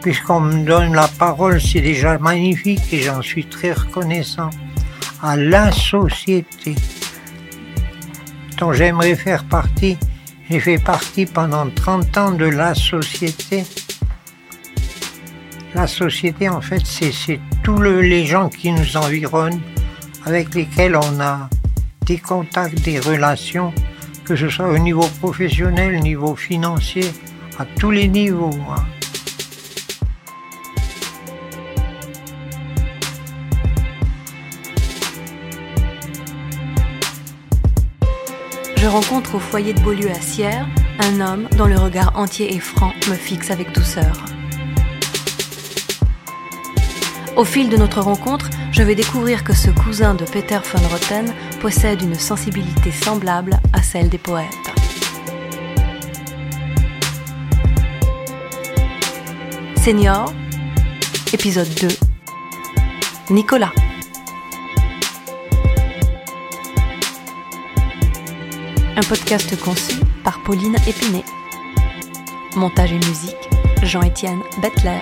puisqu'on me donne la parole, c'est déjà magnifique et j'en suis très reconnaissant. À la société dont j'aimerais faire partie. J'ai fait partie pendant 30 ans de la société. La société, en fait, c'est tous les gens qui nous environnent, avec lesquels on a des contacts, des relations, que ce soit au niveau professionnel, au niveau financier, à tous les niveaux. Hein. Je rencontre au foyer de Beaulieu à Sierre un homme dont le regard entier et franc me fixe avec douceur. Au fil de notre rencontre, je vais découvrir que ce cousin de Peter von Rotten possède une sensibilité semblable à celle des poètes. Senior, épisode 2. Nicolas. Un podcast conçu par Pauline Épinay. Montage et musique, Jean-Étienne Bettler.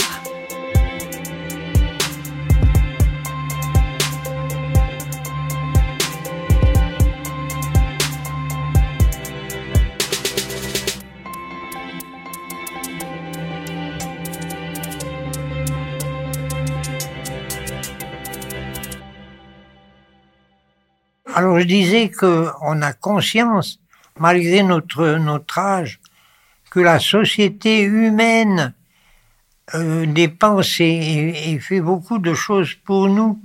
Alors je disais qu'on a conscience malgré notre, notre âge, que la société humaine euh, dépense et, fait beaucoup de choses pour nous,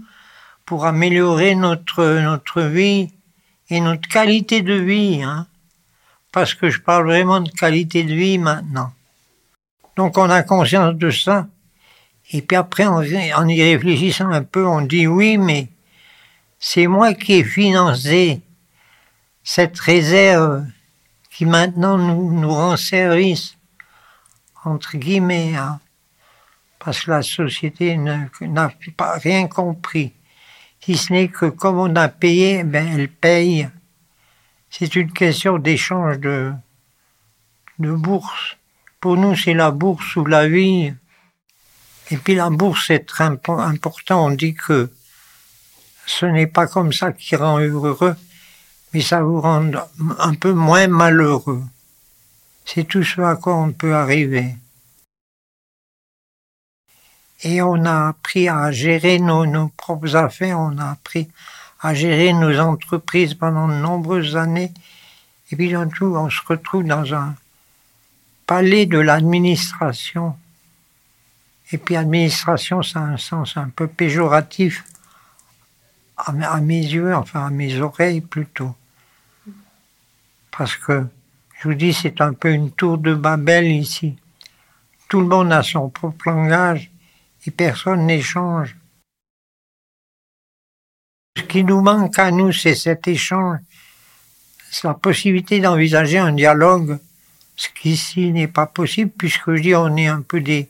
pour améliorer notre, notre vie et notre qualité de vie. Hein, parce que je parle vraiment de qualité de vie maintenant. Donc on a conscience de ça. Et puis après, en, en y réfléchissant un peu, on dit oui, mais c'est moi qui ai financé cette réserve qui maintenant nous, rend service, entre guillemets, hein, parce que la société n'a pas rien compris, si ce n'est que comme on a payé, ben elle paye. C'est une question d'échange de, de bourse. Pour nous, c'est la bourse ou la vie. Et puis la bourse est très important. On dit que ce n'est pas comme ça qui rend heureux, mais ça vous rend un peu moins malheureux. C'est tout ce à quoi on peut arriver. Et on a appris à gérer nos, propres affaires, on a appris à gérer nos entreprises pendant de nombreuses années. Et puis d'un tout, on se retrouve dans un palais de l'administration. Et puis administration, ça a un sens un peu péjoratif à mes yeux, enfin à mes oreilles plutôt parce que, je vous dis, c'est un peu une tour de Babel ici. Tout le monde a son propre langage et personne n'échange. Ce qui nous manque à nous, c'est cet échange, c'est la possibilité d'envisager un dialogue, ce qui ici n'est pas possible puisque je dis on est un peu des,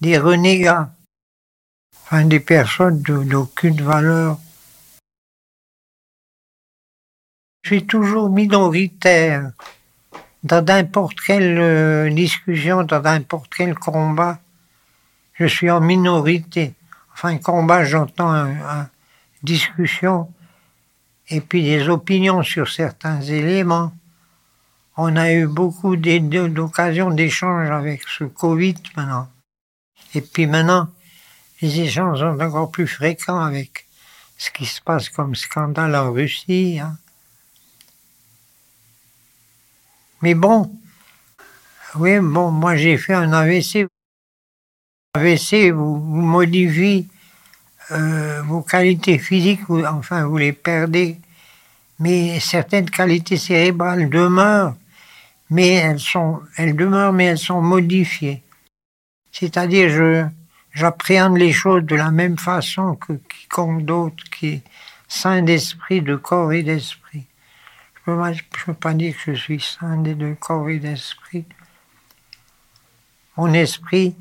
des renégats, enfin des personnes d'aucune valeur. Je suis toujours minoritaire dans n'importe quelle euh, discussion, dans n'importe quel combat. Je suis en minorité. Enfin, combat, j'entends une discussion et puis des opinions sur certains éléments. On a eu beaucoup d'occasions d'échanges avec ce Covid maintenant. Et puis maintenant, les échanges sont encore plus fréquents avec ce qui se passe comme scandale en Russie. Hein. Mais bon, oui, bon, moi j'ai fait un AVC. AVC vous, modifie euh, vos qualités physiques, enfin vous les perdez, mais certaines qualités cérébrales demeurent, mais elles sont, elles demeurent, mais elles sont modifiées. C'est-à-dire, je, j'appréhende les choses de la même façon que quiconque d'autre qui est sain d'esprit, de corps et d'esprit. Je ne peux pas dire que je suis sain des deux corps et d'esprit. Mon esprit,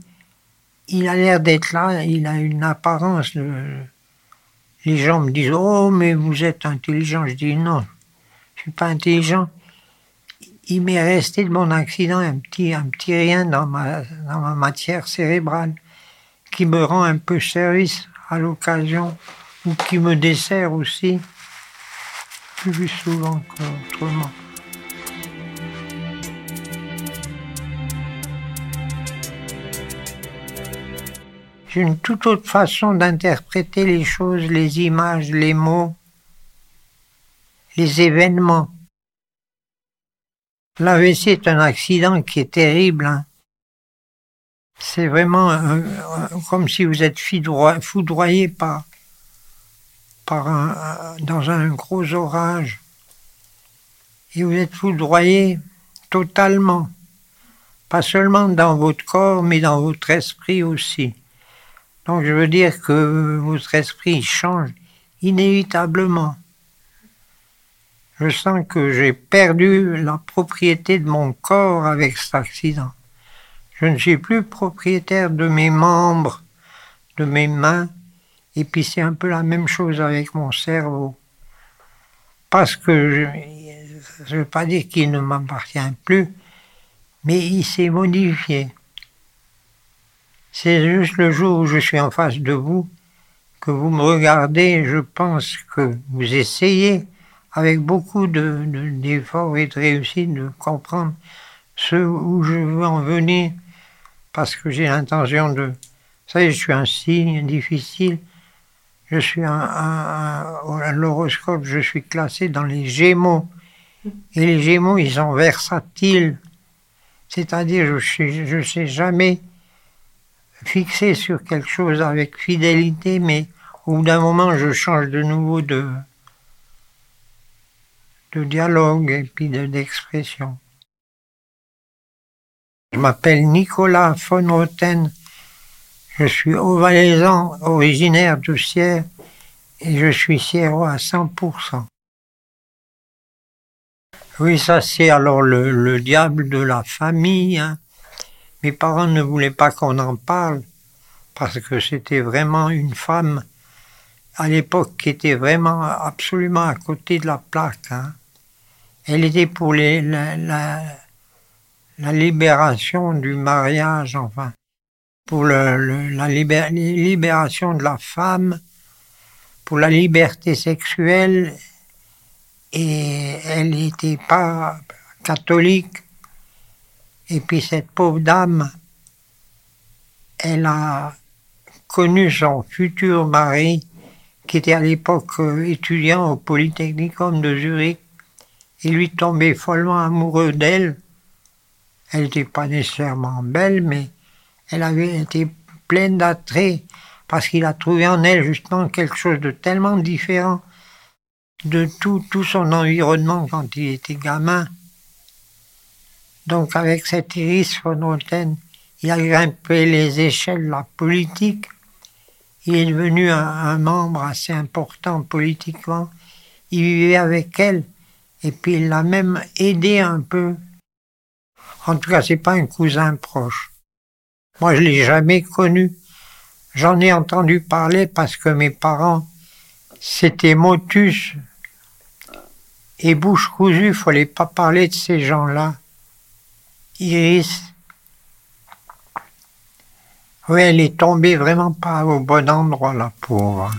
il a l'air d'être là, il a une apparence. Les gens me disent Oh, mais vous êtes intelligent. Je dis Non, je ne suis pas intelligent. Il m'est resté de mon accident un petit, un petit rien dans ma matière cérébrale. qui me rend un peu service à l'occasion ou qui me dessert aussi plus souvent qu'autrement. J'ai une toute autre façon d'interpréter les choses, les images, les mots, les événements. L'AVC est un accident qui est terrible. Hein. C'est vraiment comme si vous êtes foudroyé par, dans un gros orage. Et vous êtes foudroyé totalement. Pas seulement dans votre corps, mais dans votre esprit aussi. Donc je veux dire que votre esprit change inévitablement. Je sens que j'ai perdu la propriété de mon corps avec cet accident. Je ne suis plus propriétaire de mes membres, de mes mains, et puis c'est un peu la même chose avec mon cerveau. Parce que je ne veux pas dire qu'il ne m'appartient plus, mais il s'est modifié. C'est juste le jour où je suis en face de vous que vous me regardez, je pense que vous essayez avec beaucoup d'efforts de, et de réussite de comprendre ce où je veux en venir parce que j'ai l'intention de... Vous savez, je suis un signe difficile. Je suis un, un, l'horoscope, je suis classé dans les Gémeaux. Et les Gémeaux, ils sont versatiles. C'est-à-dire, je ne sais jamais fixé sur quelque chose avec fidélité, mais au bout d'un moment, je change de nouveau de, de dialogue et puis d'expression. Je m'appelle Nicolas von Roten. Je suis ovalaisant, originaire de Sierre, et je suis sierrois à 100%. Oui, ça c'est alors le, diable de la famille. Hein. Mes parents ne voulaient pas qu'on en parle, parce que c'était vraiment une femme à l'époque qui était vraiment absolument à côté de la plaque. Hein. Elle était pour la libération du mariage, enfin, pour la libération de la femme, pour la liberté sexuelle, et elle n'était pas catholique. Et puis cette pauvre dame, elle a connu son futur mari, qui était à l'époque étudiant au Polytechnicum de Zurich, et lui tombait follement amoureux d'elle. Elle n'était pas nécessairement belle, mais elle avait été pleine d'attrait parce qu'il a trouvé en elle justement quelque chose de tellement différent de tout, tout son environnement quand il était gamin. Donc avec cette Iris von il a grimpé les échelles de la politique. Il est devenu un membre assez important politiquement. Il vivait avec elle et puis il l'a même aidé un peu en tout cas, c'est pas un cousin proche. Moi, je l'ai jamais connu. J'en ai entendu parler parce que mes parents, c'était motus et bouche cousue. Il fallait pas parler de ces gens-là. Iris. Oui, elle est tombée vraiment pas au bon endroit, la pauvre.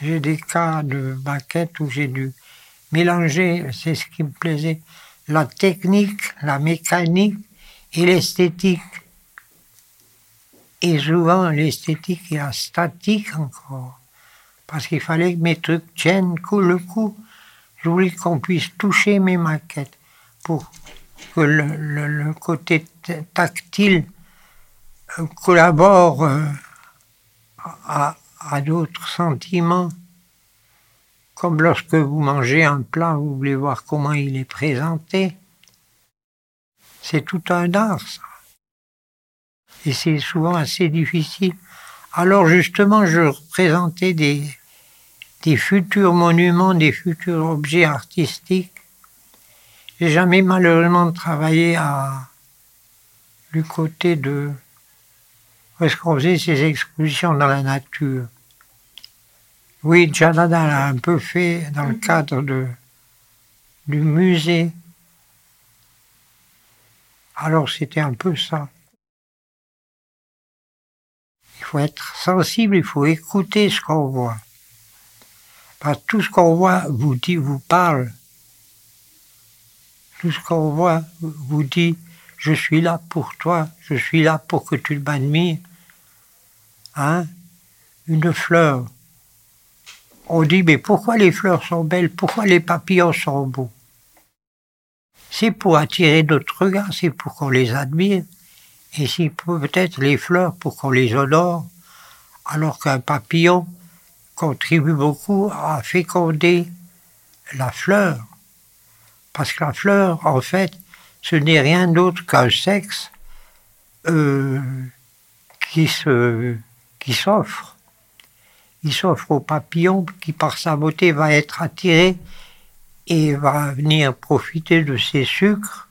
J'ai des cas de baquette où j'ai dû mélanger, c'est ce qui me plaisait, la technique, la mécanique et l'esthétique. Et souvent, l'esthétique et la statique encore. Parce qu'il fallait que mes trucs tiennent le coup. Je voulais qu'on puisse toucher mes maquettes pour que le, côté tactile euh, collabore euh, à, à d'autres sentiments. Comme lorsque vous mangez un plat, vous voulez voir comment il est présenté. C'est tout un art, ça. Et c'est souvent assez difficile. Alors justement, je représentais des, des futurs monuments, des futurs objets artistiques. J'ai jamais malheureusement travaillé à, du côté de est-ce qu'on faisait ces expositions dans la nature. Oui, Janada l'a un peu fait dans le cadre de, du musée. Alors c'était un peu ça. Il faut être sensible, il faut écouter ce qu'on voit. Parce que tout ce qu'on voit vous dit, vous parle. Tout ce qu'on voit vous dit, je suis là pour toi, je suis là pour que tu m'admires. Hein Une fleur. On dit, mais pourquoi les fleurs sont belles? Pourquoi les papillons sont beaux? C'est pour attirer notre regard, c'est pour qu'on les admire. Et c'est peut-être les fleurs pour qu'on les honore, alors qu'un papillon contribue beaucoup à féconder la fleur. Parce que la fleur, en fait, ce n'est rien d'autre qu'un sexe euh, qui se qui s'offre. Il s'offre au papillon qui, par sa beauté, va être attiré et va venir profiter de ses sucres,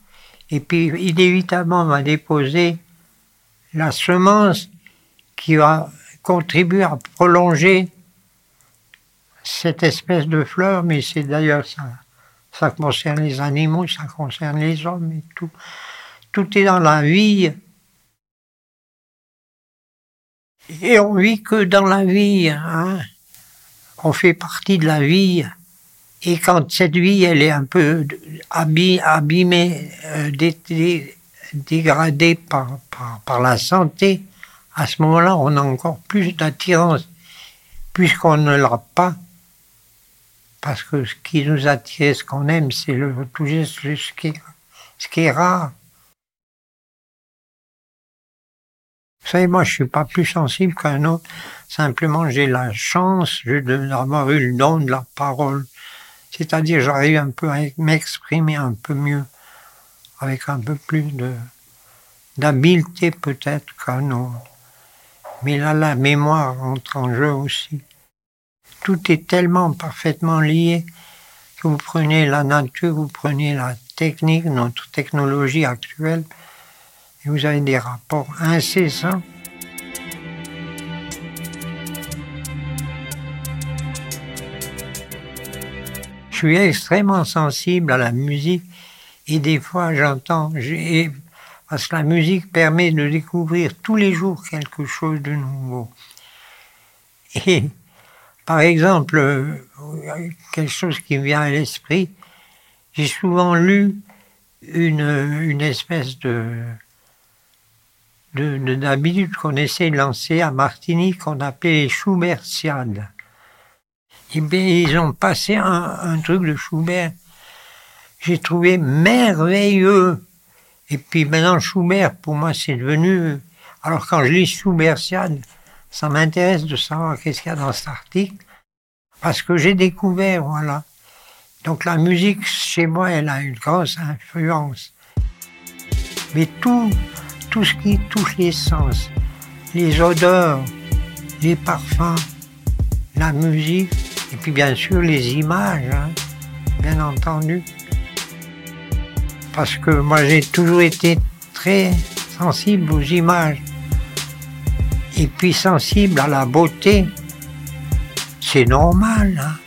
et puis inévitablement va déposer la semence qui va contribuer à prolonger cette espèce de fleur, mais c'est d'ailleurs ça. Ça concerne les animaux, ça concerne les hommes et tout. Tout est dans la vie. Et on vit que dans la vie. Hein. On fait partie de la vie. Et quand cette vie, elle est un peu abîmée, euh, dégradée par, la santé, à ce moment-là, on a encore plus d'attirance, puisqu'on ne l'a pas. Parce que ce qui nous attire, ce qu'on aime, c'est le, tout ce qui est rare. Vous savez, moi, je suis pas plus sensible qu'un autre. Simplement, j'ai la chance d'avoir eu le don de la parole. C'est-à-dire, j'arrive un peu à m'exprimer un peu mieux, avec un peu plus d'habileté peut-être qu'un autre. Mais là, la mémoire entre en jeu aussi. Tout est tellement parfaitement lié que vous prenez la nature, vous prenez la technique, notre technologie actuelle, vous avez des rapports incessants. Je suis extrêmement sensible à la musique et des fois j'entends, parce que la musique permet de découvrir tous les jours quelque chose de nouveau. Et par exemple, euh, quelque chose qui me vient à l'esprit, j'ai souvent lu une, une espèce de d'habitude qu'on essaie de lancer à Martinique qu'on appelait les. Et bien, ils ont passé un, un truc de Schubert. J'ai trouvé merveilleux. Et puis maintenant, Schubert, pour moi, c'est devenu... Alors quand je lis Schubertiade, ça m'intéresse de savoir qu'est-ce qu'il y a dans cet article, parce que j'ai découvert, voilà. Donc la musique, chez moi, elle a une grosse influence. Mais tout, tout ce qui touche les sens, les odeurs, les parfums, la musique, et puis bien sûr les images, hein, bien entendu. Parce que moi j'ai toujours été très sensible aux images et puis sensible à la beauté. C'est normal, hein.